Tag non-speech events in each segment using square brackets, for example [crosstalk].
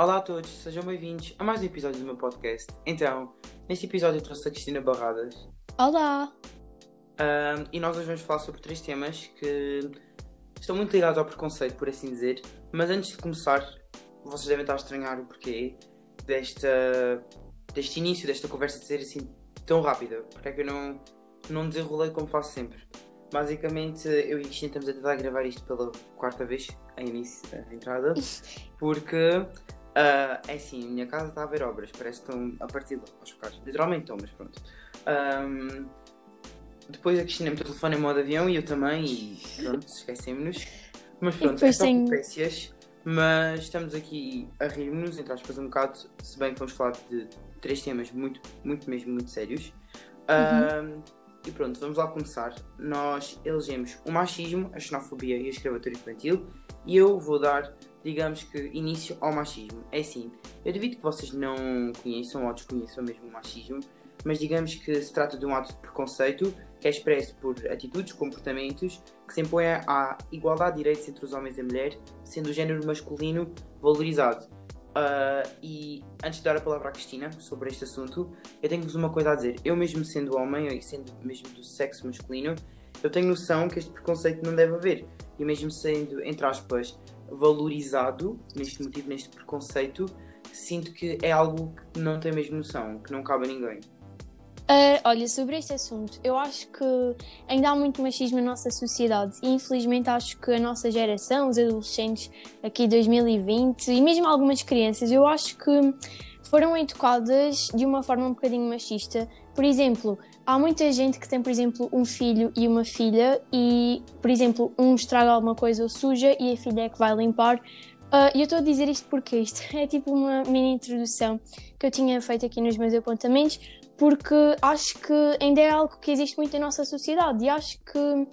Olá a todos, sejam bem-vindos a mais um episódio do meu podcast. Então, neste episódio eu trouxe a Cristina Barradas Olá! ahm, e nós hoje vamos falar sobre três temas que estão muito ligados ao preconceito, por assim dizer. Mas antes de começar, vocês devem estar a estranhar o porquê desta, deste início, desta conversa de ser assim tão rápida. Porque é que eu não, não desenrolei como faço sempre. Basicamente, eu e a Cristina estamos a tentar gravar isto pela quarta vez, a início, a entrada, porque ah, é assim, a minha casa está a ver obras, parece que estão a partir de aos bocados. Literalmente estão, mas pronto. Ahm, depois a Cristina o telefone em modo avião e eu também, e pronto, esquecemos-nos. Mas pronto, é só peripécias, mas estamos aqui a rir-nos, entre aspas, um bocado, se bem que vamos falar de três temas muito, muito mesmo, muito sérios. Ahm, e pronto, vamos lá começar. Nós elegemos o machismo, a xenofobia e a escravatura infantil e eu vou dar, digamos que, início ao machismo. É assim, eu devido que vocês não conheçam ou desconheçam mesmo o machismo, mas digamos que se trata de um ato de preconceito que é expresso por atitudes, comportamentos que se impõem à igualdade de direitos entre os homens e a mulher, sendo o género masculino valorizado. Ah, e antes de dar a palavra à Cristina sobre este assunto, eu tenho-vos uma coisa a dizer. Eu, mesmo sendo homem e sendo mesmo do sexo masculino, eu tenho noção que este preconceito não deve haver. E mesmo sendo, entre aspas, valorizado neste motivo, neste preconceito, sinto que é algo que não tem mesmo noção, que não cabe a ninguém. Ah, olha, sobre este assunto, eu acho que ainda há muito machismo na nossa sociedade e infelizmente acho que a nossa geração, os adolescentes aqui 2020 e mesmo algumas crianças, eu acho que foram educadas de uma forma um bocadinho machista. Por exemplo, há muita gente que tem, por exemplo, um filho e uma filha e, por exemplo, um estraga alguma coisa ou suja e a filha é que vai limpar. Ah, E eu estou a dizer isto porque isto [laughs] é tipo uma mini introdução que eu tinha feito aqui nos meus apontamentos, porque acho que ainda é algo que existe muito na nossa sociedade e acho que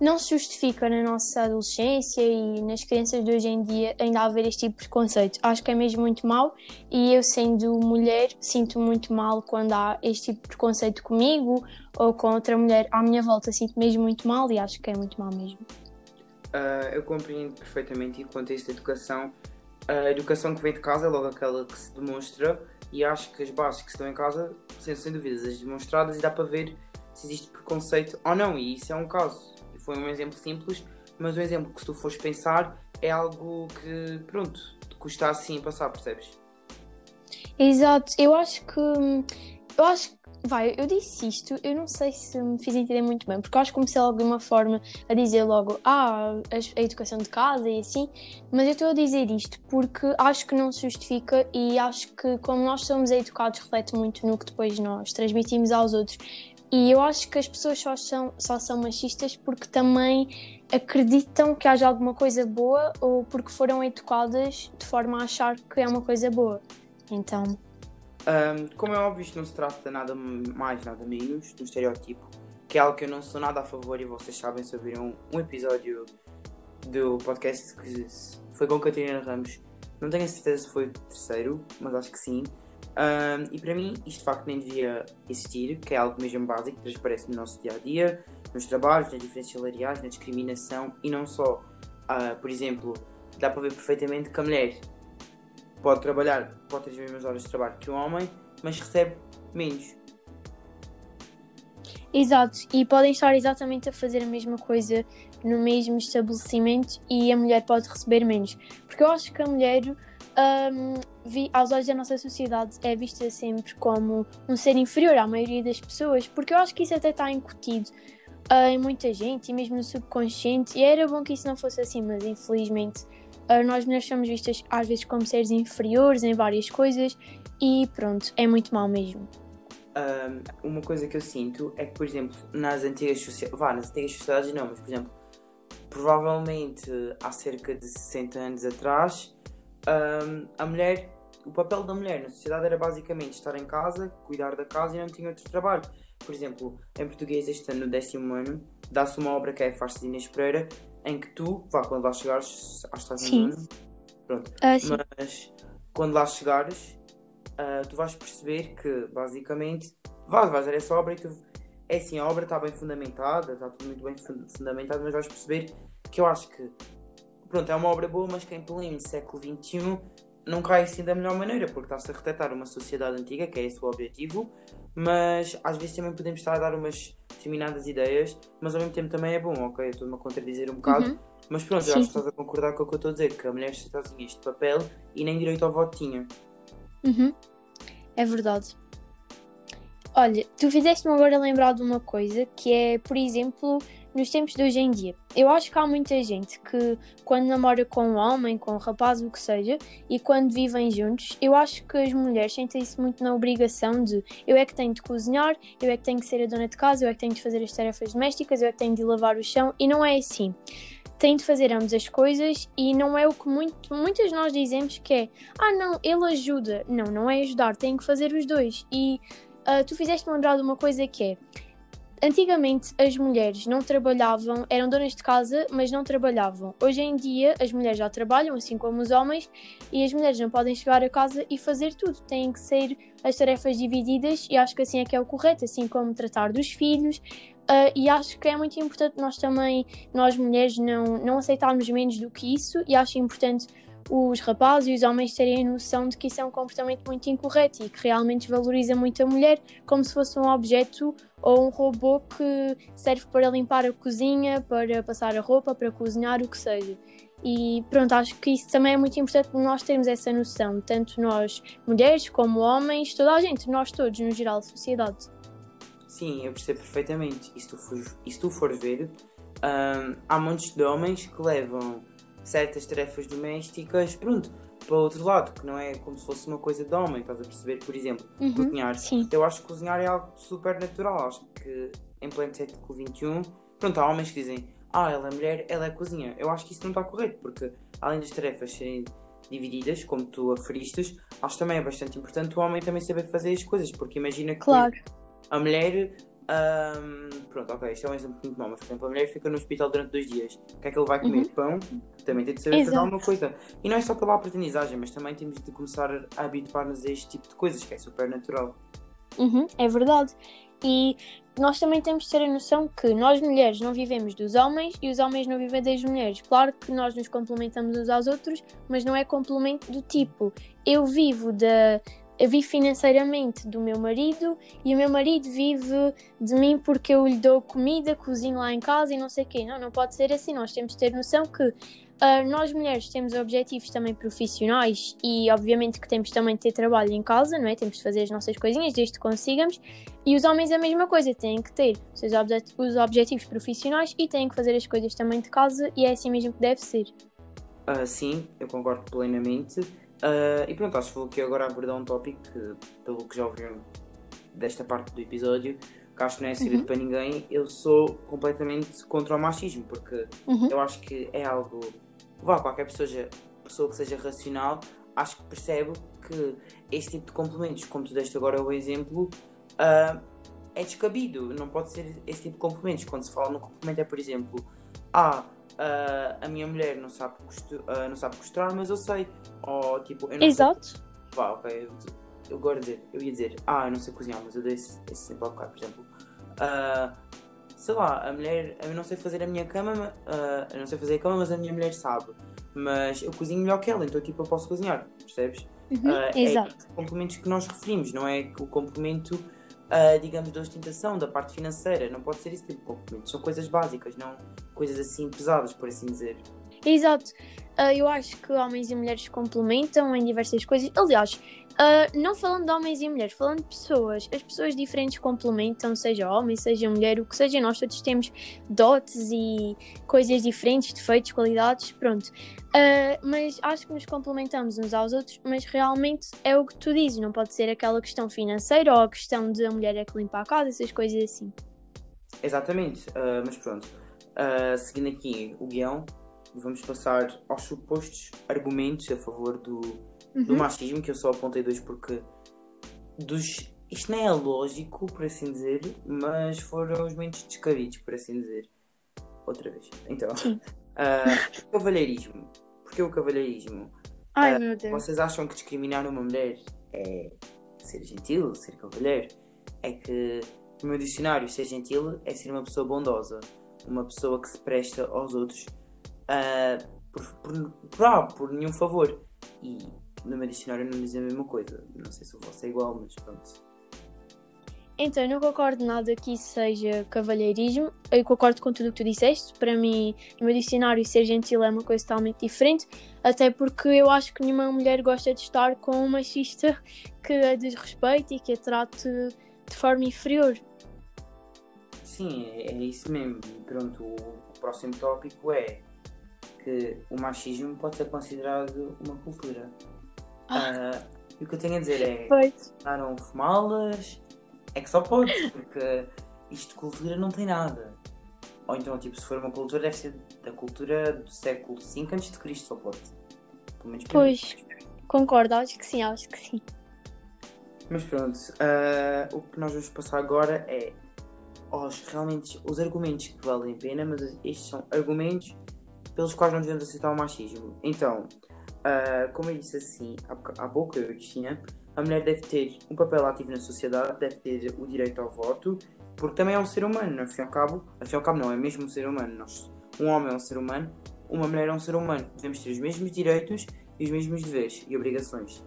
não se justifica na nossa adolescência e nas crianças de hoje em dia ainda haver este tipo de preconceito. Acho que é mesmo muito mau e eu, sendo mulher, sinto muito mal quando há este tipo de preconceito comigo ou com outra mulher à minha volta. Sinto mesmo muito mal e acho que é muito mal mesmo. Ah, eu compreendo perfeitamente a isso da educação. A educação que vem de casa é logo aquela que se demonstra e acho que as bases que estão em casa são sem dúvidas as demonstradas e dá para ver se existe preconceito ou não. E isso é um caso. Foi um exemplo simples, mas um exemplo que se tu fores pensar é algo que, pronto, te custa assim passar, percebes? Exato, eu acho que. Eu acho que. Vai, eu disse isto, eu não sei se me fiz entender muito bem, porque eu acho que comecei logo de uma forma a dizer logo, ah, a, educação de casa e assim, mas eu estou a dizer isto porque acho que não se justifica e acho que como nós somos educados reflete muito no que depois nós transmitimos aos outros. E eu acho que as pessoas só são, só são machistas porque também acreditam que haja alguma coisa boa ou porque foram educadas de forma a achar que é uma coisa boa. Então, Ahm, como é óbvio, isto não se trata nada mais, nada menos do estereótipo, que é algo que eu não sou nada a favor e vocês sabem se ouviram um episódio do podcast que foi com Catarina Ramos. Não tenho a certeza se foi o terceiro, mas acho que sim. Ahm, e para mim, isto de facto nem devia existir, que é algo mesmo básico que transparece no nosso dia a dia, nos trabalhos, nas diferenças salariais, na discriminação e não só. Ah, por exemplo, dá para ver perfeitamente que a mulher pode trabalhar, pode ter as mesmas horas de trabalho que o homem, mas recebe menos. Exato, e podem estar exatamente a fazer a mesma coisa no mesmo estabelecimento e a mulher pode receber menos. Porque eu acho que a mulher, hum, vi- aos olhos da nossa sociedade, é vista sempre como um ser inferior à maioria das pessoas, porque eu acho que isso até está incutido ah, em muita gente e mesmo no subconsciente, e era bom que isso não fosse assim, mas infelizmente ah, nós mulheres somos vistas às vezes como seres inferiores em várias coisas e pronto, é muito mal mesmo. Ahm, uma coisa que eu sinto é que, por exemplo, nas antigas sociedades, vá, nas antigas sociedades não, mas por exemplo, provavelmente há cerca de 60 anos atrás, ahm, a mulher, o papel da mulher na sociedade era basicamente estar em casa, cuidar da casa e não tinha outro trabalho. Por exemplo, em português, este ano, no décimo ano, dá-se uma obra que é Farsa de Inês Pereira, em que tu, vá, quando lá chegares, acho que estás no ano, pronto, Ah, mas quando lá chegares, ah, tu vais perceber que basicamente vais, vais ver essa obra e tu. É assim, a obra está bem fundamentada, está tudo muito bem fun- fundamentado, mas vais perceber que eu acho que pronto, é uma obra boa, mas que em pleno século XXI não cai assim da melhor maneira, porque está-se a retratar uma sociedade antiga, que é esse o objetivo, mas às vezes também podemos estar a dar umas determinadas ideias, mas ao mesmo tempo também é bom, ok? Eu estou-me a contradizer um bocado, Uhum. mas pronto, Sim, eu acho que estás a concordar com o que eu estou a dizer, que a mulher tinha este papel e nem direito ao voto tinha. Uhum. É verdade. Olha, tu fizeste-me agora lembrar de uma coisa que é, por exemplo, nos tempos de hoje em dia. Eu acho que há muita gente que, quando namora com um homem, com um rapaz, o que seja, e quando vivem juntos, eu acho que as mulheres sentem-se muito na obrigação de eu é que tenho de cozinhar, eu é que tenho de ser a dona de casa, eu é que tenho de fazer as tarefas domésticas, eu é que tenho de lavar o chão, e não é assim. Tem de fazer ambas as coisas e não é o que muito, muitas nós dizemos que é ah não, ele ajuda. Não, não é ajudar, tem que fazer os dois. E ah, tu fizeste-me lembrar de uma coisa que é Antigamente as mulheres não trabalhavam, eram donas de casa, mas não trabalhavam. Hoje em dia as mulheres já trabalham, assim como os homens, e as mulheres não podem chegar a casa e fazer tudo. Têm que ser as tarefas divididas e acho que assim é que é o correto, assim como tratar dos filhos. Ah, e acho que é muito importante nós também, nós mulheres, não, não aceitarmos menos do que isso, e acho importante os rapazes e os homens terem a noção de que isso é um comportamento muito incorreto e que realmente valoriza muito a mulher como se fosse um objeto ou um robô que serve para limpar a cozinha, para passar a roupa, para cozinhar, o que seja. E pronto, acho que isso também é muito importante nós termos essa noção, tanto nós mulheres como homens, toda a gente, nós todos, no geral, sociedade. Sim, eu percebo perfeitamente. E se tu fores, e se tu fores ver, hum, há montes de homens que levam certas tarefas domésticas, pronto, para o outro lado, que não é como se fosse uma coisa de homem, estás a perceber? Por exemplo, Uhum, cozinhar. Sim, Eu acho que cozinhar é algo super natural. Acho que em pleno século XXI, pronto, há homens que dizem ah, ela é mulher, ela é cozinha. Eu acho que isso não está correto, porque além das tarefas serem divididas, como tu aferiste, acho que também é bastante importante o homem também saber fazer as coisas, porque imagina que claro. a mulher. ahm, pronto, ok, isto é um exemplo muito mau, mas por exemplo, a mulher fica no hospital durante dois dias. O que é que ele vai comer? Uhum. Pão? Também tem de saber fazer alguma coisa. E não é só pela aprendizagem, mas também temos de começar a habituar-nos a este tipo de coisas, que é super natural. Uhum, é verdade. E nós também temos de ter a noção que nós mulheres não vivemos dos homens e os homens não vivem das mulheres. Claro que nós nos complementamos uns aos outros, mas não é complemento do tipo eu vivo da eu vivo financeiramente do meu marido e o meu marido vive de mim porque eu lhe dou comida, cozinho lá em casa e não sei o quê. Não, não pode ser assim. Nós temos de ter noção que ah, nós mulheres temos objetivos também profissionais e obviamente que temos também de ter trabalho em casa, não é? Temos de fazer as nossas coisinhas desde que consigamos. E os homens a mesma coisa, têm que ter os seus obje- os objetivos profissionais e têm que fazer as coisas também de casa e é assim mesmo que deve ser. Ah, sim, eu concordo plenamente. Ah, e pronto, acho que vou aqui agora abordar um tópico que, pelo que já ouviram desta parte do episódio, que acho que não é segredo Uhum. para ninguém, eu sou completamente contra o machismo, porque Uhum. eu acho que é algo. Vá, qualquer pessoa, seja- pessoa que seja racional, acho que percebe que este tipo de complementos, como tu deste agora o exemplo, ah, é descabido. Não pode ser esse tipo de complementos. Quando se fala no complemento é, por exemplo, ah, ah, a minha mulher não sabe, costu- ah, não sabe costurar, mas eu sei. Ou tipo, eu não Exato. sei. Vá, ok. Eu, agora dizer, eu ia dizer, ah, eu não sei cozinhar, mas eu dei esse, esse exemplo há bocado, por exemplo. Ah, sei lá, a mulher, eu não sei fazer a minha cama, ma- ah, eu não sei fazer a cama, mas a minha mulher sabe. Mas eu cozinho melhor que ela, então tipo eu posso cozinhar, percebes? Uhum. Ah, Exato. É complementos que nós referimos, não é o complemento, ah, digamos, da ostentação, da parte financeira. Não pode ser esse tipo de. São coisas básicas, não coisas assim pesadas, por assim dizer. Exato. Ah, eu acho que homens e mulheres complementam em diversas coisas. Aliás, ah, não falando de homens e mulheres, falando de pessoas, as pessoas diferentes complementam, seja homem, seja mulher, o que seja, nós todos temos dotes e coisas diferentes, defeitos, qualidades, pronto. Ah, mas acho que nos complementamos uns aos outros, mas realmente é o que tu dizes, não pode ser aquela questão financeira ou a questão de a mulher é que limpa a casa, essas coisas assim. Exatamente, ah, mas pronto. Seguindo aqui o guião, vamos passar aos supostos argumentos a favor do, do Uhum. machismo, que eu só apontei dois porque dos. Isto não é lógico, por assim dizer, mas foram os menos descabidos, por assim dizer. Outra vez. Então, [laughs] ah, cavalheirismo. Porquê o cavalheirismo? Ai Ah, meu Deus. Vocês acham que discriminar uma mulher é ser gentil, ser cavalheiro? É que, no meu dicionário, ser gentil é ser uma pessoa bondosa, uma pessoa que se presta aos outros ah, por, por, por, por nenhum favor. E no meu dicionário não diz a mesma coisa. Não sei se o vosso é igual, mas pronto. Então, eu não concordo nada que isso seja cavalheirismo. Eu concordo com tudo o que tu disseste. Para mim, no meu dicionário, ser gentil é uma coisa totalmente diferente. Até porque eu acho que nenhuma mulher gosta de estar com um machista que a desrespeite e que a trate de forma inferior. Sim, é, é isso mesmo. E pronto, o próximo tópico é que o machismo pode ser considerado uma cultura. Ah, e o que eu tenho a dizer é. Pois. Tentaram fumá-las, é que só pode, porque isto de cultura não tem nada. Ou então, tipo, se for uma cultura, deve ser da cultura do século V a.C., só pode. Pelo menos para mim. Pois, concordo, acho que sim, acho que sim. Mas pronto, ah, o que nós vamos passar agora é aos, realmente os argumentos que valem a pena, mas estes são argumentos pelos quais não devemos aceitar o machismo. Então, ah, como eu disse assim há, pouco, eu e a mulher deve ter um papel ativo na sociedade, deve ter o direito ao voto, porque também é um ser humano, ao fim ao cabo, ao fim ao cabo não, é mesmo um ser humano. Nós, um homem é um ser humano, uma mulher é um ser humano. Devemos ter os mesmos direitos e os mesmos deveres e obrigações.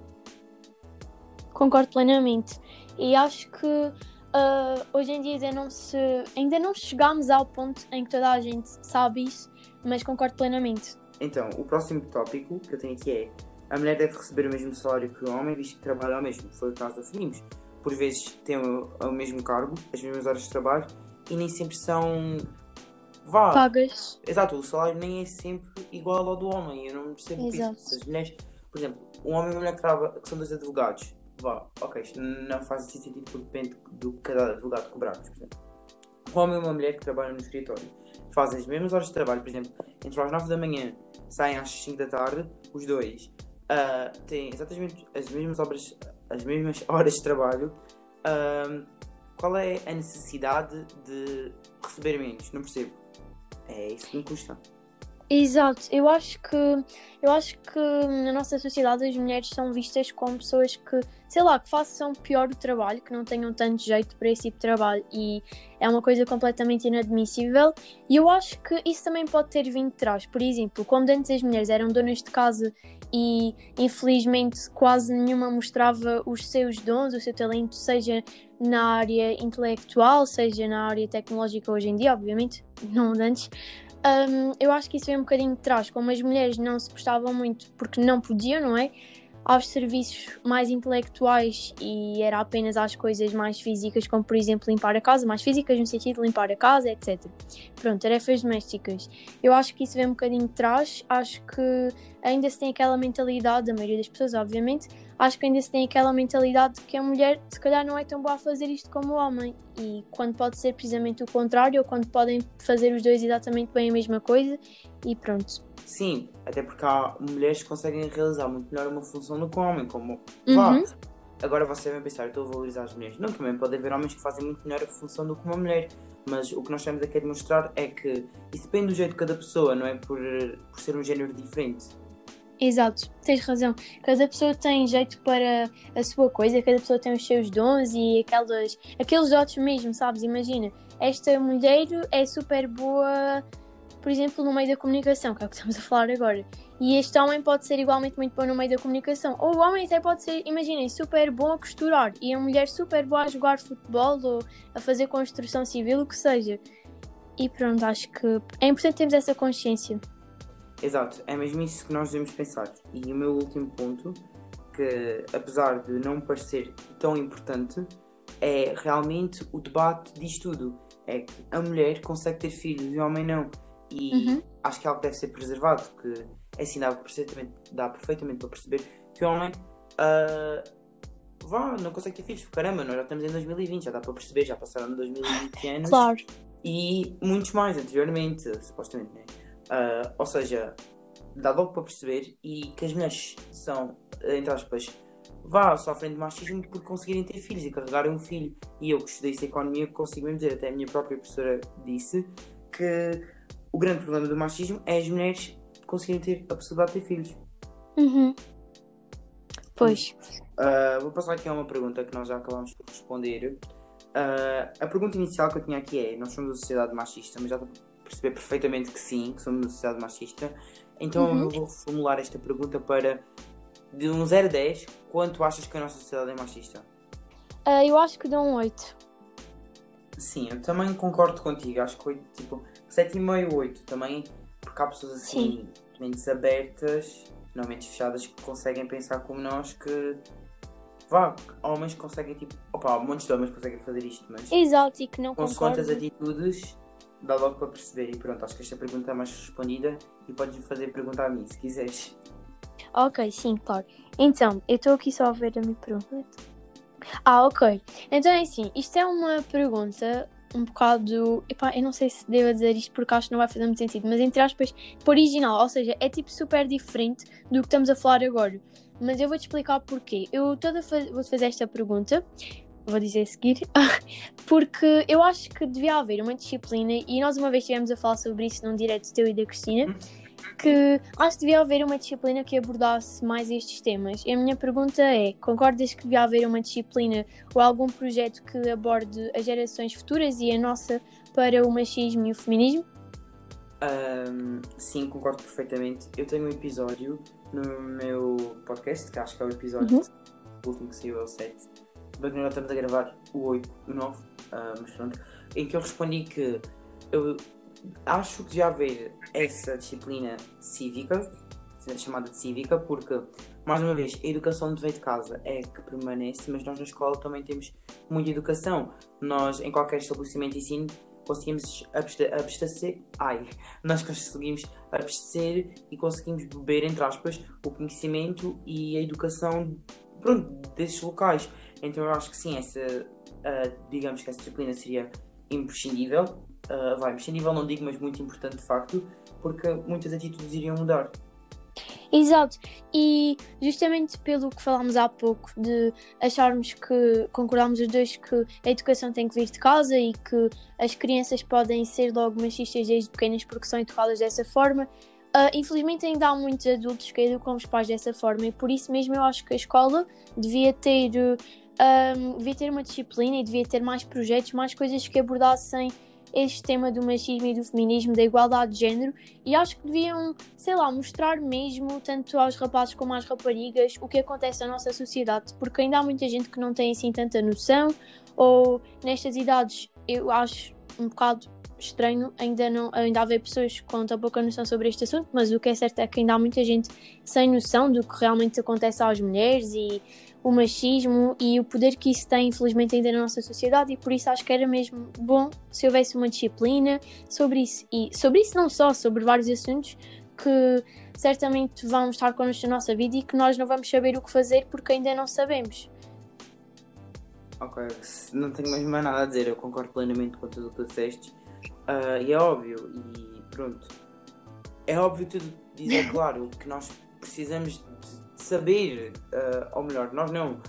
Concordo plenamente. E acho que ah, hoje em dia ainda não, se, ainda não chegámos ao ponto em que toda a gente sabe isso, mas concordo plenamente. Então, o próximo tópico que eu tenho aqui é a mulher deve receber o mesmo salário que o homem, visto que trabalha ao mesmo. Foi o caso da Felimes. Por vezes têm o, o mesmo cargo, as mesmas horas de trabalho e nem sempre são. Vá! Pagas. Exato, o salário nem é sempre igual ao do homem. Eu não percebo Exato. isso. As mulheres, por exemplo, um homem e uma mulher que, traba, que são dois advogados, vá, ok, isto não faz assim sentido porque depende do que cada advogado cobrarmos, por exemplo. Um homem e uma mulher que trabalham no escritório fazem as mesmas horas de trabalho, por exemplo, entre as 9 da manhã saem às 5 da tarde, os dois ah, têm exatamente as mesmas obras, as mesmas [laughs] horas de trabalho. Ah, qual é a necessidade de receber menos? Não percebo. É isso que me custa. Exato, eu acho que eu acho que na nossa sociedade as mulheres são vistas como pessoas que, sei lá, que façam pior o trabalho, que não tenham tanto jeito para esse tipo de trabalho e é uma coisa completamente inadmissível e eu acho que isso também pode ter vindo de trás. Por exemplo, como antes as mulheres eram donas de casa e infelizmente quase nenhuma mostrava os seus dons, o seu talento, seja na área intelectual, seja na área tecnológica hoje em dia, obviamente, não antes. Um, eu acho que isso vem um bocadinho de trás, como as mulheres não se prestavam muito porque não podiam, não é? Aos serviços mais intelectuais e era apenas às coisas mais físicas, como por exemplo limpar a casa, mais físicas no sentido de limpar a casa, etc. Pronto, tarefas domésticas. Eu acho que isso vem um bocadinho de trás, acho que ainda se tem aquela mentalidade, da maioria das pessoas, obviamente, acho que ainda se tem aquela mentalidade de que a mulher se calhar não é tão boa a fazer isto como o homem e quando pode ser precisamente o contrário ou quando podem fazer os dois exatamente bem a mesma coisa e pronto. Sim, até porque há mulheres que conseguem realizar muito melhor uma função do que um homem, como. Uhum. Agora você vai pensar, eu estou a valorizar as mulheres. Não, também pode haver homens que fazem muito melhor a função do que uma mulher. Mas o que nós estamos aqui a demonstrar é que isso depende do jeito de cada pessoa, não é por, por ser um género diferente. Exato, tens razão. Cada pessoa tem jeito para a sua coisa, cada pessoa tem os seus dons e aquelas, aqueles dotes mesmo, sabes? Imagina, esta mulher é super boa, por exemplo, no meio da comunicação, que é o que estamos a falar agora. E este homem pode ser igualmente muito bom no meio da comunicação. Ou o homem até pode ser, imaginem, super bom a costurar e a mulher super boa a jogar futebol ou a fazer construção civil, o que seja. E pronto, acho que é importante termos essa consciência. Exato, é mesmo isso que nós devemos pensar. E o meu último ponto, que apesar de não parecer tão importante, é realmente o debate disto tudo. É que a mulher consegue ter filhos e o homem não. E Uhum. acho que é algo que deve ser preservado, que assim dá perfeitamente, dá perfeitamente para perceber que o homem ah, vá, não consegue ter filhos. Caramba, nós já estamos em 2020, já dá para perceber, já passaram 2020 [laughs] anos Claro. e muitos mais anteriormente, supostamente, né? Ah, ou seja, dá logo para perceber e que as mulheres são, entre aspas, vá, sofrem de machismo por conseguirem ter filhos e carregarem um filho. E eu que estudei essa economia consigo mesmo dizer, até a minha própria professora disse que o grande problema do machismo é as mulheres conseguirem ter a possibilidade de ter filhos. Uhum. Pois. Uh, vou passar aqui a uma pergunta que nós já acabamos por responder. Uh, a pergunta inicial que eu tinha aqui é: Nós somos uma sociedade machista, mas já perceber perfeitamente que sim, que somos uma sociedade machista. Então Uhum. eu vou formular esta pergunta para de um 0 a 10, quanto achas que a nossa sociedade é machista? Uh, eu acho que dou um 8. Sim, eu também concordo contigo. Acho que 8, tipo, 7,5, 8 também, porque há pessoas assim, mentes abertas, não mentes fechadas, que conseguem pensar como nós, que vá, homens conseguem, tipo, opa, montes de homens conseguem fazer isto, mas Exato, e que não quantas atitudes dá logo para perceber. E pronto, acho que esta pergunta é mais respondida e podes fazer pergunta a mim se quiseres. Ok, sim, claro. Então, eu estou aqui só a ver a minha pergunta. Ah, ok. Então é assim, isto é uma pergunta um bocado. Epá, eu não sei se devo dizer isto porque acho que não vai fazer muito sentido, mas entre aspas, original, ou seja, é tipo super diferente do que estamos a falar agora. Mas eu vou-te explicar porquê. Eu toda vou-te fazer esta pergunta, vou dizer a seguir, [laughs] porque eu acho que devia haver uma disciplina, e nós uma vez estivemos a falar sobre isso num direto teu e da Cristina, que acho que devia haver uma disciplina que abordasse mais estes temas. E a minha pergunta é: concordas que devia haver uma disciplina ou algum projeto que aborde as gerações futuras e a nossa para o machismo e o feminismo? Um, sim, concordo perfeitamente. Eu tenho um episódio no meu podcast, que acho que é o episódio Uhum. último que saiu é o 7. Bem que nós estamos a gravar o 8, o 9, ah, mas pronto. Em que eu respondi que eu acho que devia haver essa disciplina cívica, chamada de cívica, porque, mais uma vez, a educação de veio de casa é que permanece, mas nós na escola também temos muita educação. Nós, em qualquer estabelecimento de ensino, conseguimos abastecer. Ai, [laughs] nós conseguimos abastecer e conseguimos beber, entre aspas, o conhecimento e a educação pronto, desses locais. Então eu acho que sim, essa, ah, digamos que essa disciplina seria imprescindível. Ah, vai, imprescindível não digo, mas muito importante de facto, porque muitas atitudes iriam mudar. Exato, e justamente pelo que falámos há pouco, de acharmos que concordámos os dois que a educação tem que vir de casa e que as crianças podem ser logo machistas desde pequenas porque são educadas dessa forma. ah, infelizmente ainda há muitos adultos que educam os pais dessa forma e por isso mesmo eu acho que a escola devia ter, ah, devia ter uma disciplina e devia ter mais projetos, mais coisas que abordassem este tema do machismo e do feminismo, da igualdade de género. E acho que deviam sei lá, mostrar mesmo, tanto aos rapazes como às raparigas, o que acontece na nossa sociedade, porque ainda há muita gente que não tem assim tanta noção, ou nestas idades eu acho um bocado estranho ainda não ainda haver pessoas com tão pouca noção sobre este assunto, mas o que é certo é que ainda há muita gente sem noção do que realmente acontece às mulheres e o machismo e o poder que isso tem, infelizmente, ainda na nossa sociedade, e por isso acho que era mesmo bom se houvesse uma disciplina sobre isso. E sobre isso não só, sobre vários assuntos que certamente vão estar connosco na nossa vida e que nós não vamos saber o que fazer porque ainda não sabemos. Ok, não tenho mais nada a dizer, eu concordo plenamente com tudo o que tu disseste. Ah, e é óbvio, e pronto. É óbvio tudo dizer [laughs] claro que nós precisamos saber, ah, ou melhor, nós não.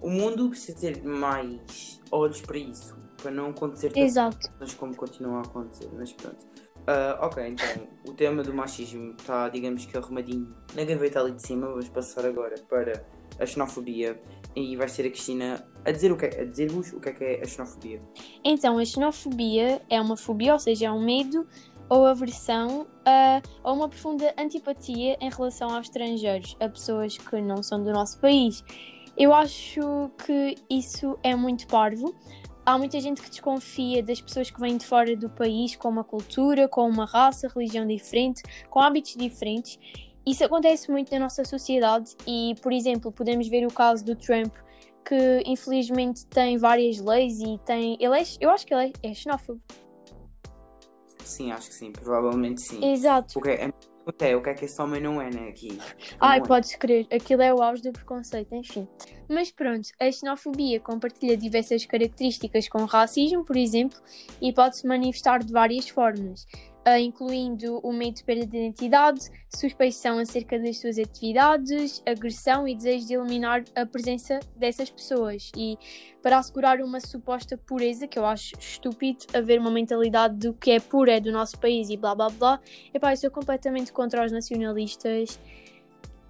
O mundo precisa ter mais olhos para isso, para não acontecer tantas como continuam a acontecer, mas pronto. Ah, ok, então o tema do machismo está, digamos que arrumadinho na gaveta ali de cima. Vamos passar agora para a xenofobia e vai ser a Cristina a dizer o que é, a dizer-vos o que é que é a xenofobia. Então, a xenofobia é uma fobia, ou seja, é um medo ou aversão a, ou uma profunda antipatia em relação aos estrangeiros, a pessoas que não são do nosso país. Eu acho que isso é muito parvo. Há muita gente que desconfia das pessoas que vêm de fora do país com uma cultura, com uma raça, religião diferente, com hábitos diferentes. Isso acontece muito na nossa sociedade e, por exemplo, podemos ver o caso do Trump, que infelizmente tem várias leis e tem. Ele é, eu acho que ele é xenófobo. Sim, acho que sim, provavelmente sim. Exato. O que é, é o que é que esse homem não é, né? Aqui. Ai, é. podes crer, aquilo é o auge do preconceito, enfim. Mas pronto, a xenofobia compartilha diversas características com o racismo, por exemplo, e pode-se manifestar de várias formas, incluindo o medo de perda de identidade, suspeição acerca das suas atividades, agressão e desejo de eliminar a presença dessas pessoas. E para assegurar uma suposta pureza, que eu acho estúpido haver uma mentalidade do que é puro é do nosso país e blá blá blá, epá, eu sou completamente contra os nacionalistas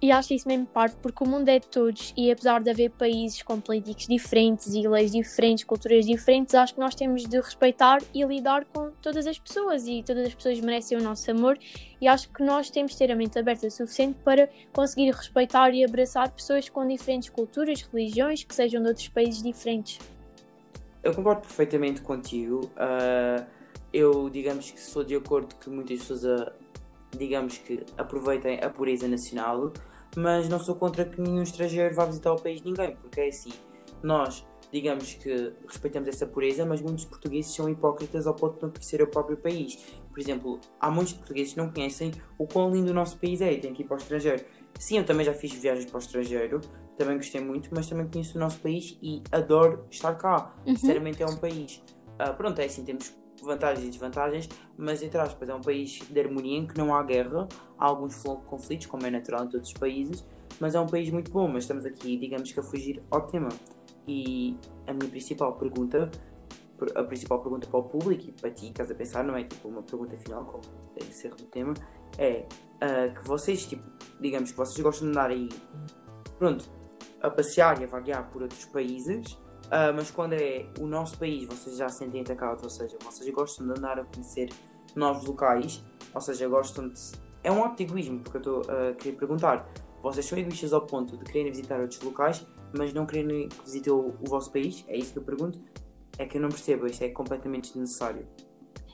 e acho isso mesmo parte, porque o mundo é de todos e apesar de haver países com políticos diferentes e leis diferentes, culturas diferentes, acho que nós temos de respeitar e lidar com todas as pessoas e todas as pessoas merecem o nosso amor e acho que nós temos de ter a mente aberta o suficiente para conseguir respeitar e abraçar pessoas com diferentes culturas, religiões, que sejam de outros países diferentes. Eu concordo perfeitamente contigo. Uh, eu, digamos que sou de acordo que muitas pessoas, uh, digamos que aproveitem a pureza nacional, mas não sou contra que nenhum estrangeiro vá visitar o país de ninguém, porque é assim, nós, digamos que respeitamos essa pureza, mas muitos portugueses são hipócritas ao ponto de não conhecer o próprio país. Por exemplo, há muitos portugueses que não conhecem o quão lindo o nosso país é e têm que ir para o estrangeiro. Sim, eu também já fiz viagens para o estrangeiro, também gostei muito, mas também conheço o nosso país e adoro estar cá. Uhum. Sinceramente, é um país. Uh, pronto, é assim, temos vantagens e desvantagens, mas entre aspas, é um país de harmonia em que não há guerra, há alguns conflitos, como é natural em todos os países, mas é um país muito bom. Mas estamos aqui, digamos que, a fugir ao tema. E a minha principal pergunta, a principal pergunta para o público e para ti, caso a pensar, não é tipo uma pergunta final, como é encerro do tema, é uh, que vocês, tipo, digamos que vocês gostam de andar aí, pronto, a passear e a vaguear por outros países, uh, mas quando é o nosso país, vocês já se sentem atacados, ou seja, vocês gostam de andar a conhecer novos locais, ou seja, gostam de. É um ato de egoísmo, porque eu estou a querer perguntar. Vocês são egoístas ao ponto de quererem visitar outros locais, mas não quererem que visitem o, o vosso país? É isso que eu pergunto? É que eu não percebo, isso é completamente desnecessário.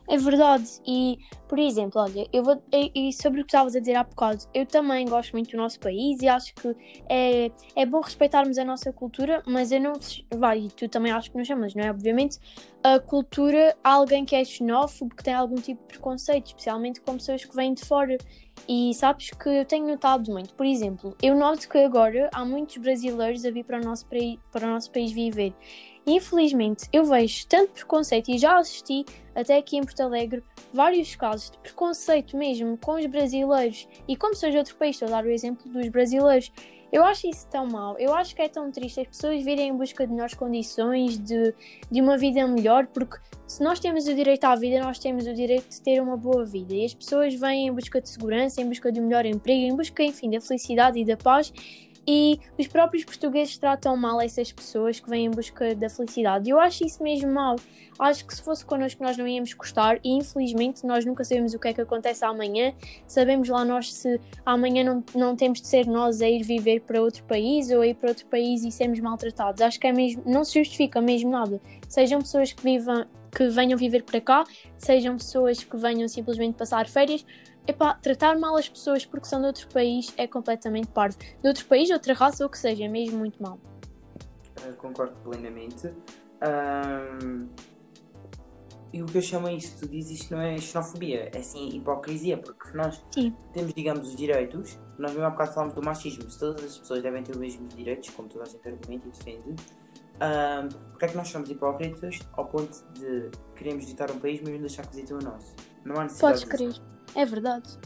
É verdade, e por exemplo, olha, eu vou. E, e sobre o que estavas a dizer há bocado, eu também gosto muito do nosso país e acho que é, é bom respeitarmos a nossa cultura, mas eu não. Vai, e tu também acho que nos chamas, não é? Obviamente, a cultura, há alguém que é xenófobo, que tem algum tipo de preconceito, especialmente com pessoas que vêm de fora. E sabes que eu tenho notado muito, por exemplo, eu noto que agora há muitos brasileiros a vir para o nosso, para o nosso país viver. Infelizmente, eu vejo tanto preconceito e já assisti até aqui em Porto Alegre vários casos de preconceito mesmo com os brasileiros e como seja outro país, estou a dar o exemplo dos brasileiros. Eu acho isso tão mal, eu acho que é tão triste as pessoas virem em busca de melhores condições, de, de uma vida melhor, porque se nós temos o direito à vida, nós temos o direito de ter uma boa vida. E as pessoas vêm em busca de segurança, em busca de um melhor emprego, em busca, enfim, da felicidade e da paz e os próprios portugueses tratam mal essas pessoas que vêm em busca da felicidade. Eu acho isso mesmo mal. Acho que se fosse connosco nós não íamos gostar e infelizmente nós nunca sabemos o que é que acontece amanhã. Sabemos lá nós se amanhã não, não temos de ser nós a ir viver para outro país ou a ir para outro país e sermos maltratados. Acho que é mesmo, não se justifica mesmo nada. Sejam pessoas que vivam que venham viver para cá, sejam pessoas que venham simplesmente passar férias, epá, tratar mal as pessoas porque são de outro país é completamente parvo. De outro país, outra raça, ou que seja, é mesmo muito mal. Uh, concordo plenamente. E o que eu chamo isso, tu dizes isto não é xenofobia, é sim hipocrisia, porque nós sim. temos, digamos, os direitos, nós mesmo há bocado falamos do machismo, se todas as pessoas devem ter os mesmos direitos, como toda a gente argumenta e defende, um, porque é que nós somos hipócritas ao ponto de queremos visitar um país, mas não deixar que visitem o nosso? Não há necessidade Podes crer. É verdade.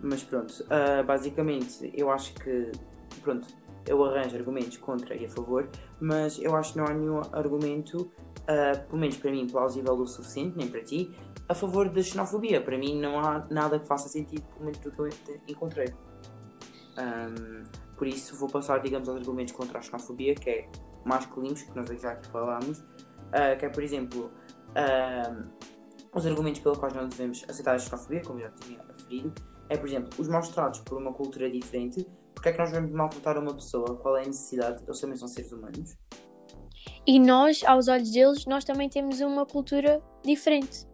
Mas pronto, uh, basicamente eu acho que pronto, eu arranjo argumentos contra e a favor, mas eu acho que não há nenhum argumento, uh, pelo menos para mim, plausível o suficiente, nem para ti, a favor da xenofobia. Para mim não há nada que faça sentido, pelo menos do que eu encontrei. Um, por isso vou passar, digamos, aos argumentos contra a xenofobia, que é masculinos, que nós já aqui falámos, uh, que é, por exemplo, uh, os argumentos pelos quais não devemos aceitar a xenofobia, como já tinha referido, é, por exemplo, os maus tratos por uma cultura diferente, porque é que nós vamos maltratar uma pessoa? Qual é a necessidade? Eles também são seres humanos. E nós, aos olhos deles, nós também temos uma cultura diferente.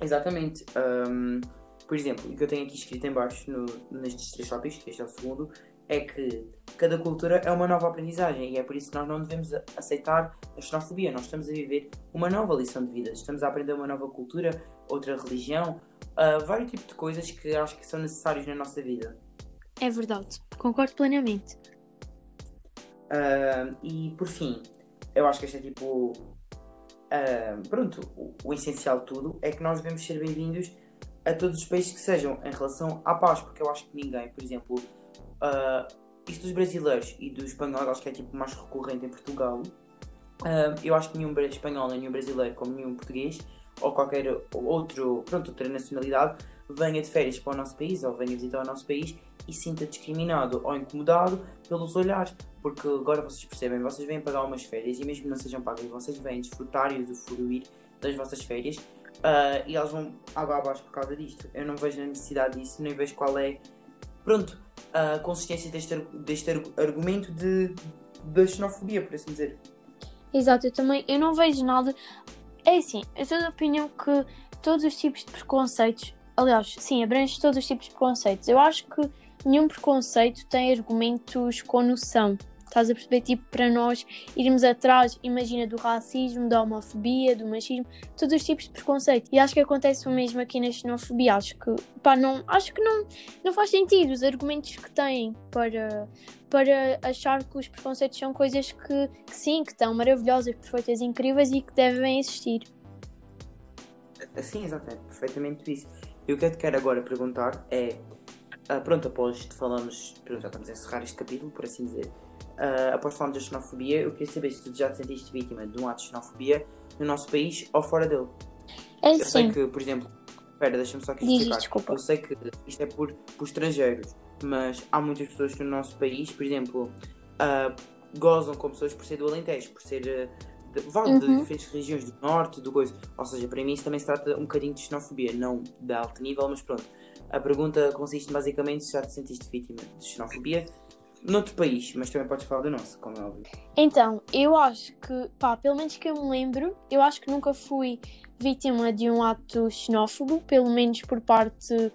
Exatamente. Um, por exemplo, o que eu tenho aqui escrito em baixo no, nestes três tópicos, este é o segundo, é que cada cultura é uma nova aprendizagem e é por isso que nós não devemos aceitar a xenofobia. Nós estamos a viver uma nova lição de vida, estamos a aprender uma nova cultura, outra religião, uh, vários tipos de coisas que acho que são necessários na nossa vida. É verdade, concordo plenamente. Uh, e por fim, eu acho que este é tipo. Uh, pronto, o, o essencial de tudo é que nós devemos ser bem-vindos a todos os países que sejam em relação à paz, porque eu acho que ninguém, por exemplo, Uh, isto dos brasileiros e dos espanhóis, acho que é tipo mais recorrente em Portugal. Uh, eu acho que nenhum espanhol, nenhum brasileiro, como nenhum português ou qualquer outro, pronto, outra nacionalidade venha de férias para o nosso país ou venha visitar o nosso país e sinta discriminado ou incomodado pelos olhares. Porque agora vocês percebem, vocês vêm pagar umas férias e mesmo não sejam pagas, vocês vêm desfrutar e usufruir das vossas férias uh, e elas vão água abaixo por causa disto. Eu não vejo a necessidade disso, nem vejo qual é, pronto, a consistência deste, deste argumento de, da xenofobia, por assim dizer. Exato, eu também, eu não vejo nada. É assim, eu sou da opinião que todos os tipos de preconceitos, aliás, sim, abrange todos os tipos de preconceitos. Eu acho que nenhum preconceito tem argumentos com noção. Estás a perceber? Tipo, para nós irmos atrás, imagina, do racismo, da homofobia, do machismo, todos os tipos de preconceito. E acho que acontece o mesmo aqui na xenofobia. Acho que, pá, não, acho que não, não faz sentido os argumentos que têm para, para achar que os preconceitos são coisas que, que sim, que estão maravilhosas, perfeitas, incríveis e que devem existir. Sim, exatamente, perfeitamente isso. E o que eu te quero agora perguntar é, uh, pronto, após falamos, pronto, já estamos a encerrar este capítulo, por assim dizer, uh, após falarmos da xenofobia, eu queria saber se tu já te sentiste vítima de um ato de xenofobia no nosso país ou fora dele. É eu sim. sei que, por exemplo, espera, deixa-me só aqui Diz, explicar. desculpa. Eu sei que isto é por, por estrangeiros, mas há muitas pessoas que no nosso país, por exemplo, uh, gozam com pessoas por ser do Alentejo, por ser uh, de, vá, de Uhum. diferentes regiões do norte, do coisa. Ou seja, para mim isso também se trata um bocadinho de xenofobia, não de alto nível, mas pronto. A pergunta consiste basicamente se já te sentiste vítima de xenofobia noutro país, mas também podes falar do nosso, como é óbvio. Então, eu acho que, pá, pelo menos que eu me lembro, eu acho que nunca fui vítima de um ato xenófobo, pelo menos por parte,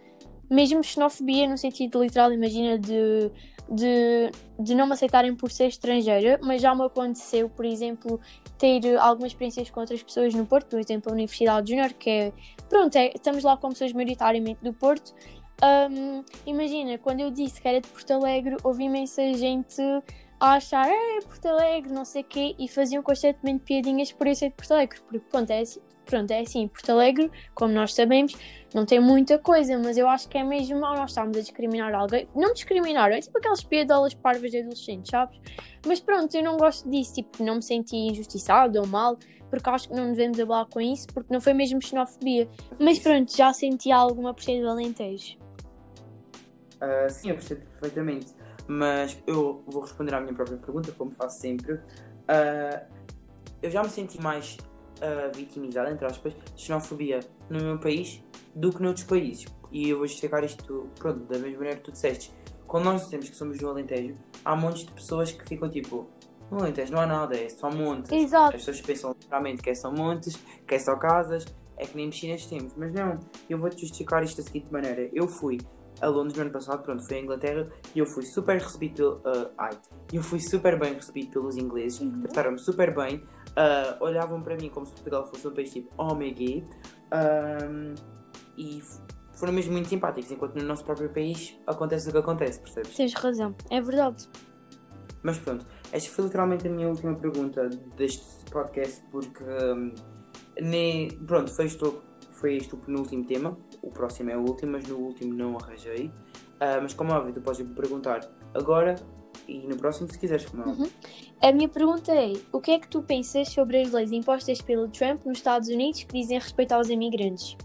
mesmo xenofobia no sentido literal, imagina, de, de, de não me aceitarem por ser estrangeira, mas já me aconteceu, por exemplo, ter algumas experiências com outras pessoas no Porto, por exemplo, a Universidade Júnior, que é, pronto, é- estamos lá com pessoas maioritariamente do Porto. Hum, imagina, quando eu disse que era de Porto Alegre, houve imensa gente a achar, é Porto Alegre, não sei o quê, e faziam constantemente piadinhas por eu ser de Porto Alegre, porque pronto, é assim, pronto, é assim, Porto Alegre, como nós sabemos, não tem muita coisa, mas eu acho que é mesmo mal nós estarmos a discriminar alguém, não discriminar, é tipo aquelas piadolas parvas de adolescentes, sabes? Mas pronto, eu não gosto disso, tipo, não me senti injustiçado ou mal, porque acho que não devemos falar com isso, porque não foi mesmo xenofobia. Mas pronto, já senti alguma por ser do Alentejo. Ah, sim, eu percebo perfeitamente. Mas eu vou responder à minha própria pergunta, como faço sempre. Ah, eu já me senti mais ah, vitimizada, entre aspas, de xenofobia no meu país do que noutros países. E eu vou justificar isto, pronto, da mesma maneira que tu disseste. Quando nós dizemos que somos do Alentejo, há montes de pessoas que ficam tipo: no Alentejo não há nada, é só montes. Exato. As pessoas pensam literalmente que é só montes, que é só casas, é que nem piscinas temos. Mas não, eu vou-te justificar isto da seguinte maneira. Eu fui a Londres no ano passado, pronto, fui à Inglaterra e eu fui super recebido pelo. ah, ai, eu fui super bem recebido pelos ingleses, Uhum. trataram-me super bem, ah, olhavam para mim como se Portugal fosse um país tipo, oh my god, ahm, e foram mesmo muito simpáticos, enquanto no nosso próprio país acontece o que acontece, percebes? Tens razão, é verdade. Mas pronto, esta foi literalmente a minha última pergunta deste podcast, porque hum, ne- pronto, foi este, o- foi este o penúltimo tema, o próximo é o último, mas no último não arranjei. Ah, mas como é óbvio, tu podes me perguntar agora e no próximo se quiseres, como é óbvio. A minha pergunta é: o que é que tu pensas sobre as leis impostas pelo Trump nos Estados Unidos que dizem respeito aos imigrantes?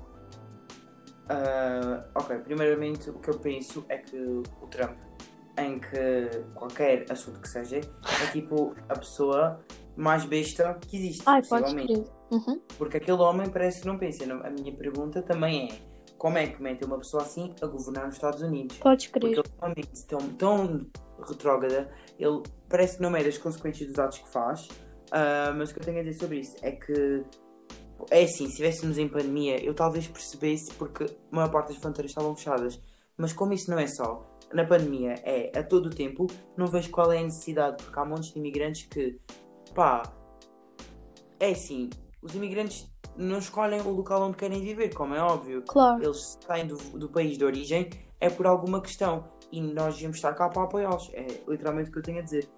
Ah, ok, primeiramente o que eu penso é que o Trump, em que qualquer assunto que seja, é tipo a pessoa mais besta que existe, Ai, possivelmente. Uhum. Porque aquele homem parece que não pensa. A minha pergunta também é: como é que metem uma pessoa assim a governar nos Estados Unidos? Podes Porque crer. ele é mente tão, tão retrógrada, ele parece que não mede as consequências dos atos que faz. Ah, mas o que eu tenho a dizer sobre isso é que é assim, se estivéssemos em pandemia, eu talvez percebesse porque a maior parte das fronteiras estavam fechadas. Mas como isso não é só na pandemia, é a todo o tempo, não vejo qual é a necessidade, porque há montes de imigrantes que, pá, é assim, os imigrantes não escolhem o local onde querem viver, como é óbvio. Claro. Eles saem do, do país de origem é por alguma questão e nós devemos estar cá para apoiá-los. É literalmente o que eu tenho a dizer.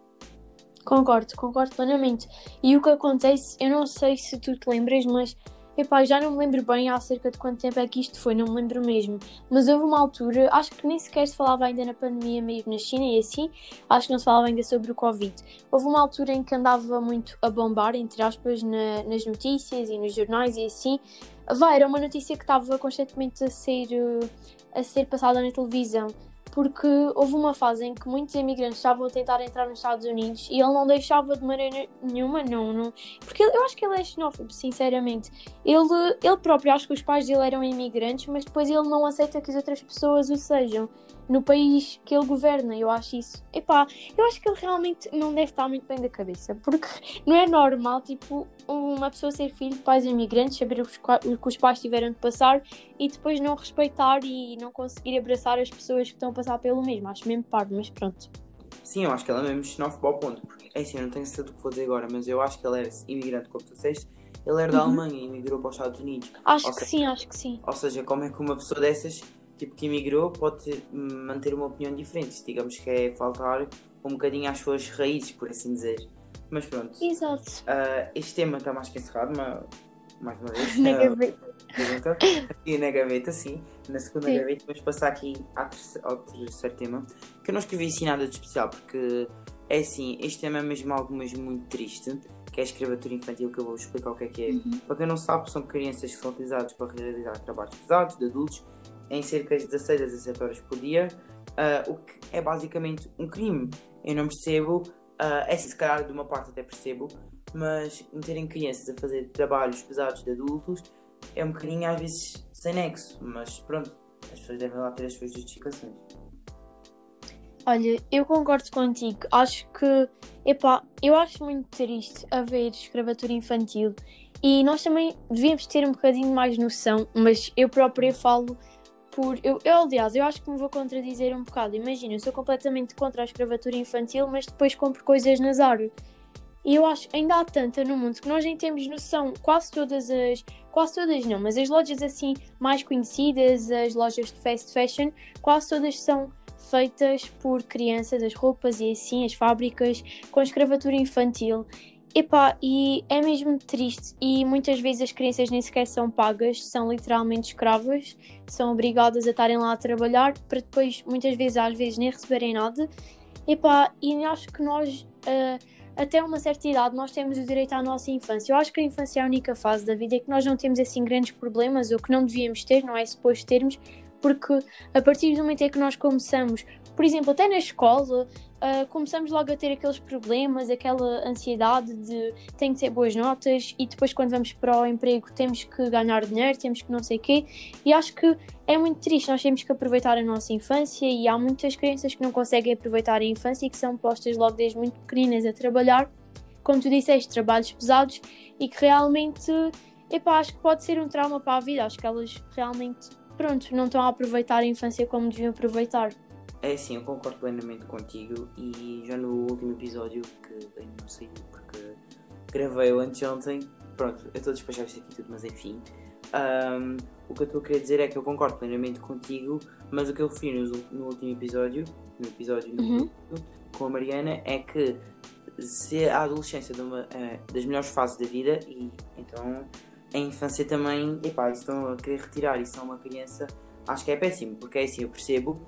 Concordo, concordo plenamente. E o que acontece, eu não sei se tu te lembras, mas epá, já não me lembro bem há cerca de quanto tempo é que isto foi, não me lembro mesmo. Mas houve uma altura, acho que nem sequer se falava ainda na pandemia mesmo na China e assim, acho que não se falava ainda sobre o Covid. Houve uma altura em que andava muito a bombar, entre aspas, na- nas notícias e nos jornais e assim. Vai, era uma notícia que estava constantemente a ser, eh, a ser passada na televisão porque houve uma fase em que muitos imigrantes estavam a tentar entrar nos Estados Unidos e ele não deixava de maneira nenhuma, não, não. Porque eu acho que ele é xenófobo, sinceramente. Ele, ele próprio, acho que os pais dele eram imigrantes, mas depois ele não aceita que as outras pessoas o sejam no país que ele governa. Eu acho isso. Epá, eu acho que ele realmente não deve estar muito bem da cabeça, porque [laughs] não é normal, tipo, uma pessoa ser filho de pais imigrantes, saber o que os pais tiveram de passar e depois não respeitar e não conseguir abraçar as pessoas que estão a passar pelo mesmo. Acho mesmo parvo, mas pronto. Sim, eu acho que ela é mesmo xenófobo ao ponto, porque é assim, eu não tenho certeza do que vou dizer agora, mas eu acho que ele era imigrante, como tu disseste, ele era da uhum. Alemanha e imigrou para os Estados Unidos. Acho ou que seja, sim, acho que sim. Ou seja, como é que uma pessoa dessas tipo que emigrou pode ter, manter uma opinião diferente. Digamos que é faltar um bocadinho às suas raízes, por assim dizer. Mas pronto. Exato. Uh, este tema está mais que encerrado, mas, mais uma vez. [laughs] na uh, gaveta. Aqui na gaveta, sim. Na segunda sim. gaveta, vamos passar aqui ao terceiro tema. Que eu não escrevi assim nada de especial, porque é assim, este tema é mesmo algo mesmo muito triste que é a escravatura infantil, que eu vou explicar o que é que é. Uhum. Para quem não sabe, são crianças que são utilizadas para realizar trabalhos pesados de adultos em cerca de 16 a 17 horas por dia, uh, o que é basicamente um crime. Eu não percebo, uh, é assim, se calhar de uma parte até percebo, mas meterem crianças a fazer trabalhos pesados de adultos é um bocadinho às vezes sem nexo, mas pronto, as pessoas devem lá ter as suas justificações. Olha, eu concordo contigo. Acho que, epá, eu acho muito triste haver escravatura infantil e nós também devíamos ter um bocadinho mais noção, mas eu própria falo por. Eu, eu, aliás, eu acho que me vou contradizer um bocado. Imagina, eu sou completamente contra a escravatura infantil, mas depois compro coisas na Zara. E eu acho ainda há tanta no mundo que nós nem temos noção. Quase todas as. Quase todas não, mas as lojas assim mais conhecidas, as lojas de fast fashion, quase todas são feitas por crianças, as roupas e assim, as fábricas, com escravatura infantil. Epá, e é mesmo triste. E muitas vezes as crianças nem sequer são pagas, são literalmente escravas, são obrigadas a estarem lá a trabalhar para depois, muitas vezes, às vezes, nem receberem nada. Epá, e acho que nós, uh, até uma certa idade, nós temos o direito à nossa infância. Eu acho que a infância é a única fase da vida em que nós não temos assim grandes problemas, ou que não devíamos ter, não é suposto termos, porque a partir do momento em que nós começamos, por exemplo, até na escola, uh, começamos logo a ter aqueles problemas, aquela ansiedade de tem que ter boas notas e depois quando vamos para o emprego temos que ganhar dinheiro, temos que não sei o quê. E acho que é muito triste, nós temos que aproveitar a nossa infância e há muitas crianças que não conseguem aproveitar a infância e que são postas logo desde muito pequeninas a trabalhar, como tu disseste, trabalhos pesados e que realmente, epá, acho que pode ser um trauma para a vida, acho que elas realmente, pronto, não estão a aproveitar a infância como deviam aproveitar. É sim, eu concordo plenamente contigo e já no último episódio, que ainda não saiu porque gravei o anteontem, pronto, eu estou a despachar isto aqui tudo, mas enfim. Um, o que eu estou a querer dizer é que eu concordo plenamente contigo, mas o que eu referi no, no último episódio, no episódio uhum. com a Mariana, é que se a adolescência é uma, é, das melhores fases da vida e então a infância também, epá, estão a querer retirar isso a uma criança, acho que é péssimo, porque é assim, eu percebo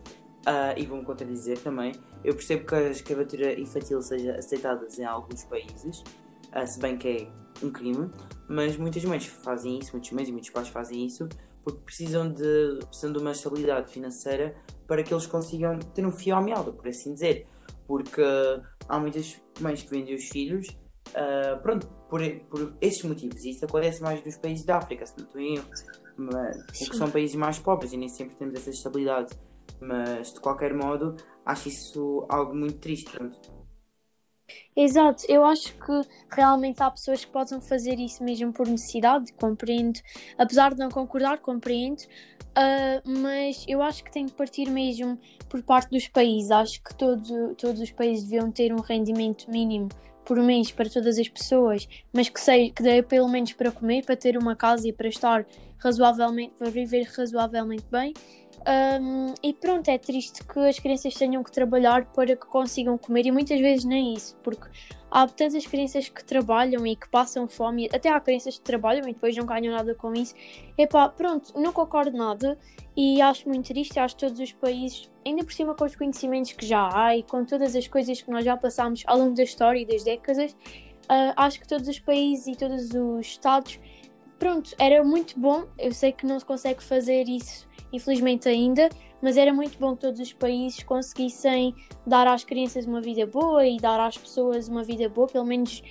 Uh, e vou-me contradizer também. Eu percebo que a escravatura infantil seja aceitada em alguns países, uh, se bem que é um crime, mas muitas mães fazem isso, muitos mães e muitos pais fazem isso porque precisam de, precisam de uma estabilidade financeira para que eles consigam ter um fio à meada, por assim dizer. Porque há muitas mães que vendem os filhos, uh, pronto, por, por esses motivos. E isso acontece mais nos países da África, se não estou em erro. Porque são países mais pobres e nem sempre temos essa estabilidade mas de qualquer modo acho isso algo muito triste. Pronto. Exato, eu acho que realmente há pessoas que possam fazer isso mesmo por necessidade, compreendo, apesar de não concordar, compreendo, uh, mas eu acho que tem que partir mesmo por parte dos países. Acho que todo, todos os países deviam ter um rendimento mínimo por mês para todas as pessoas, mas que, sei, que dê pelo menos para comer, para ter uma casa e para estar razoavelmente, para viver razoavelmente bem. Um, e pronto, é triste que as crianças tenham que trabalhar para que consigam comer e muitas vezes nem isso, porque há tantas crianças que trabalham e que passam fome, até há crianças que trabalham e depois não ganham nada com isso. Epá, pronto, não concordo nada e acho muito triste, acho que todos os países, ainda por cima com os conhecimentos que já há e com todas as coisas que nós já passámos ao longo da história e das décadas, uh, acho que todos os países e todos os estados, pronto, era muito bom, eu sei que não se consegue fazer isso infelizmente ainda, mas era muito bom que todos os países conseguissem dar às crianças uma vida boa e dar às pessoas uma vida boa, pelo menos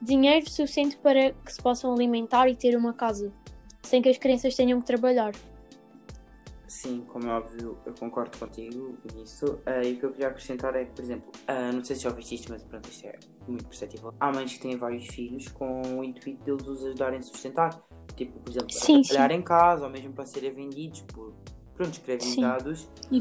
dinheiro suficiente para que se possam alimentar e ter uma casa, sem que as crianças tenham que trabalhar. Sim, como é óbvio, eu concordo contigo nisso. Uh, e o que eu queria acrescentar é que, por exemplo, uh, não sei se já ouviste isto, mas pronto, isto é muito perceptível. Há mães que têm vários filhos com o intuito de os ajudarem a sustentar. Tipo, por exemplo, sim, a trabalhar sim. em casa ou mesmo para serem vendidos por, pronto, escravizados. Uh,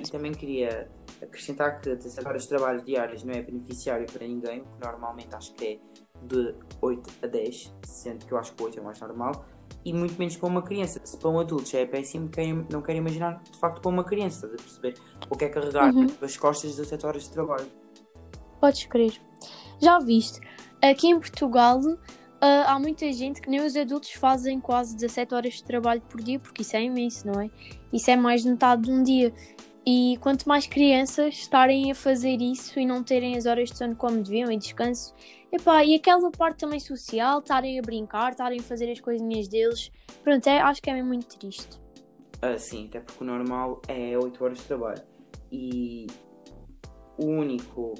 e também queria acrescentar que 17 horas de trabalho diárias não é beneficiário para ninguém, que normalmente acho que é de 8 a 10, sendo que eu acho que 8 é mais normal e muito menos para uma criança. Se para um adulto já é péssimo, não quero imaginar de facto para uma criança, estás a perceber? O que é carregar uhum. as costas 17 horas de trabalho. Podes crer. Já viste, aqui em Portugal uh, há muita gente que nem os adultos fazem quase 17 horas de trabalho por dia, porque isso é imenso, não é? Isso é mais de metade de um dia. E quanto mais crianças estarem a fazer isso e não terem as horas de sono como deviam e descanso, epá, e aquela parte também social, estarem a brincar, estarem a fazer as coisinhas deles, pronto, é, acho que é muito triste. Ah, sim, até porque o normal é 8 horas de trabalho. E o único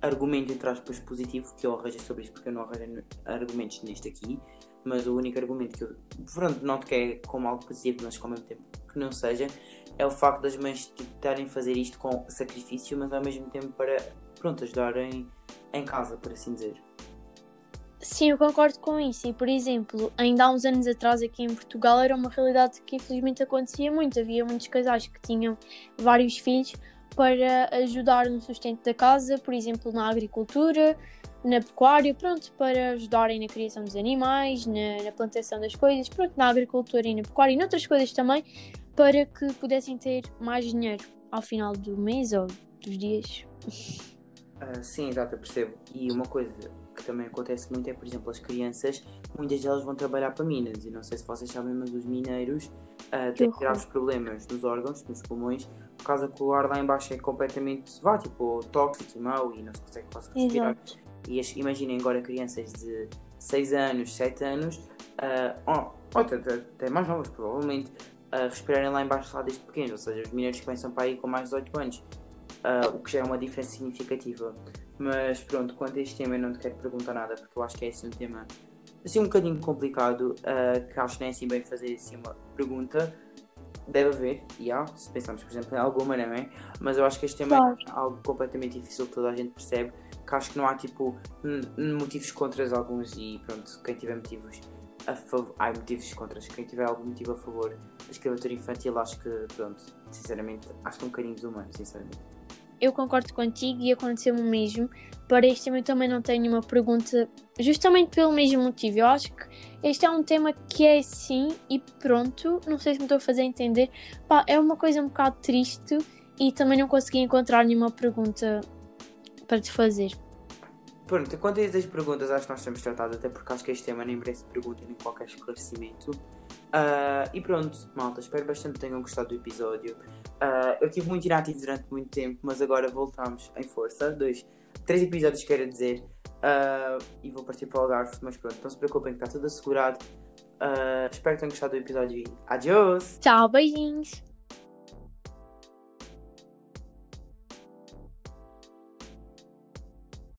argumento, entre aspas, positivo que eu arranjo sobre isso, porque eu não arranjo argumentos neste aqui, mas o único argumento que eu, pronto, noto que é como algo positivo, mas ao mesmo tempo que não seja, é o facto das mães estarem a fazer isto com sacrifício, mas ao mesmo tempo para pronto, ajudarem em casa, por assim dizer. Sim, eu concordo com isso. E, por exemplo, ainda há uns anos atrás aqui em Portugal era uma realidade que infelizmente acontecia muito. Havia muitos casais que tinham vários filhos para ajudar no sustento da casa, por exemplo, na agricultura, na pecuária, pronto, para ajudarem na criação dos animais, na, na plantação das coisas, pronto, na agricultura e na pecuária e noutras coisas também, para que pudessem ter mais dinheiro ao final do mês ou dos dias. Uh, sim, exato, eu percebo. E uma coisa que também acontece muito é, por exemplo, as crianças, muitas delas vão trabalhar para minas, e não sei se vocês sabem, mas os mineiros uh, têm graves problemas nos órgãos, nos pulmões, por causa que o ar lá embaixo é completamente, vá, tipo, tóxico e mau e não se consegue quase respirar. Exato. E as, imaginem agora crianças de 6 anos, 7 anos, uh, oh, ou até, até mais novas provavelmente, a respirarem lá embaixo lá desde pequenos, ou seja, os mineiros começam para aí com mais de 18 anos, uh, o que já é uma diferença significativa. Mas pronto, quanto a este tema eu não te quero perguntar nada, porque eu acho que é assim um tema assim um bocadinho complicado, uh, que acho que nem é assim bem fazer assim uma pergunta. Deve haver, e há, se pensarmos por exemplo em alguma, não é? Mas eu acho que este tema claro. é algo completamente difícil que toda a gente percebe, que acho que não há tipo motivos contra alguns e pronto, quem tiver motivos a favor. Há motivos contra. Quem tiver algum motivo a favor da escravatura infantil, acho que, pronto, sinceramente, acho que é um bocadinho desumano, sinceramente. Eu concordo contigo e aconteceu-me o mesmo. Para este tema, eu também não tenho uma pergunta, justamente pelo mesmo motivo. Eu acho que este é um tema que é assim e pronto. Não sei se me estou a fazer entender. Pá, é uma coisa um bocado triste e também não consegui encontrar nenhuma pergunta para te fazer. Pronto, quanto a essas perguntas, acho que nós temos tratado, até porque acho que este tema nem merece pergunta nem qualquer esclarecimento. Uh, e pronto, malta, espero bastante que tenham gostado do episódio. Uh, eu estive muito inativo durante muito tempo, mas agora voltamos em força. Dois, três episódios, quero dizer. Uh, e vou partir para o Algarve, mas pronto, não se preocupem que está tudo assegurado. espero que tenham gostado do episódio e adiós! Tchau, beijinhos!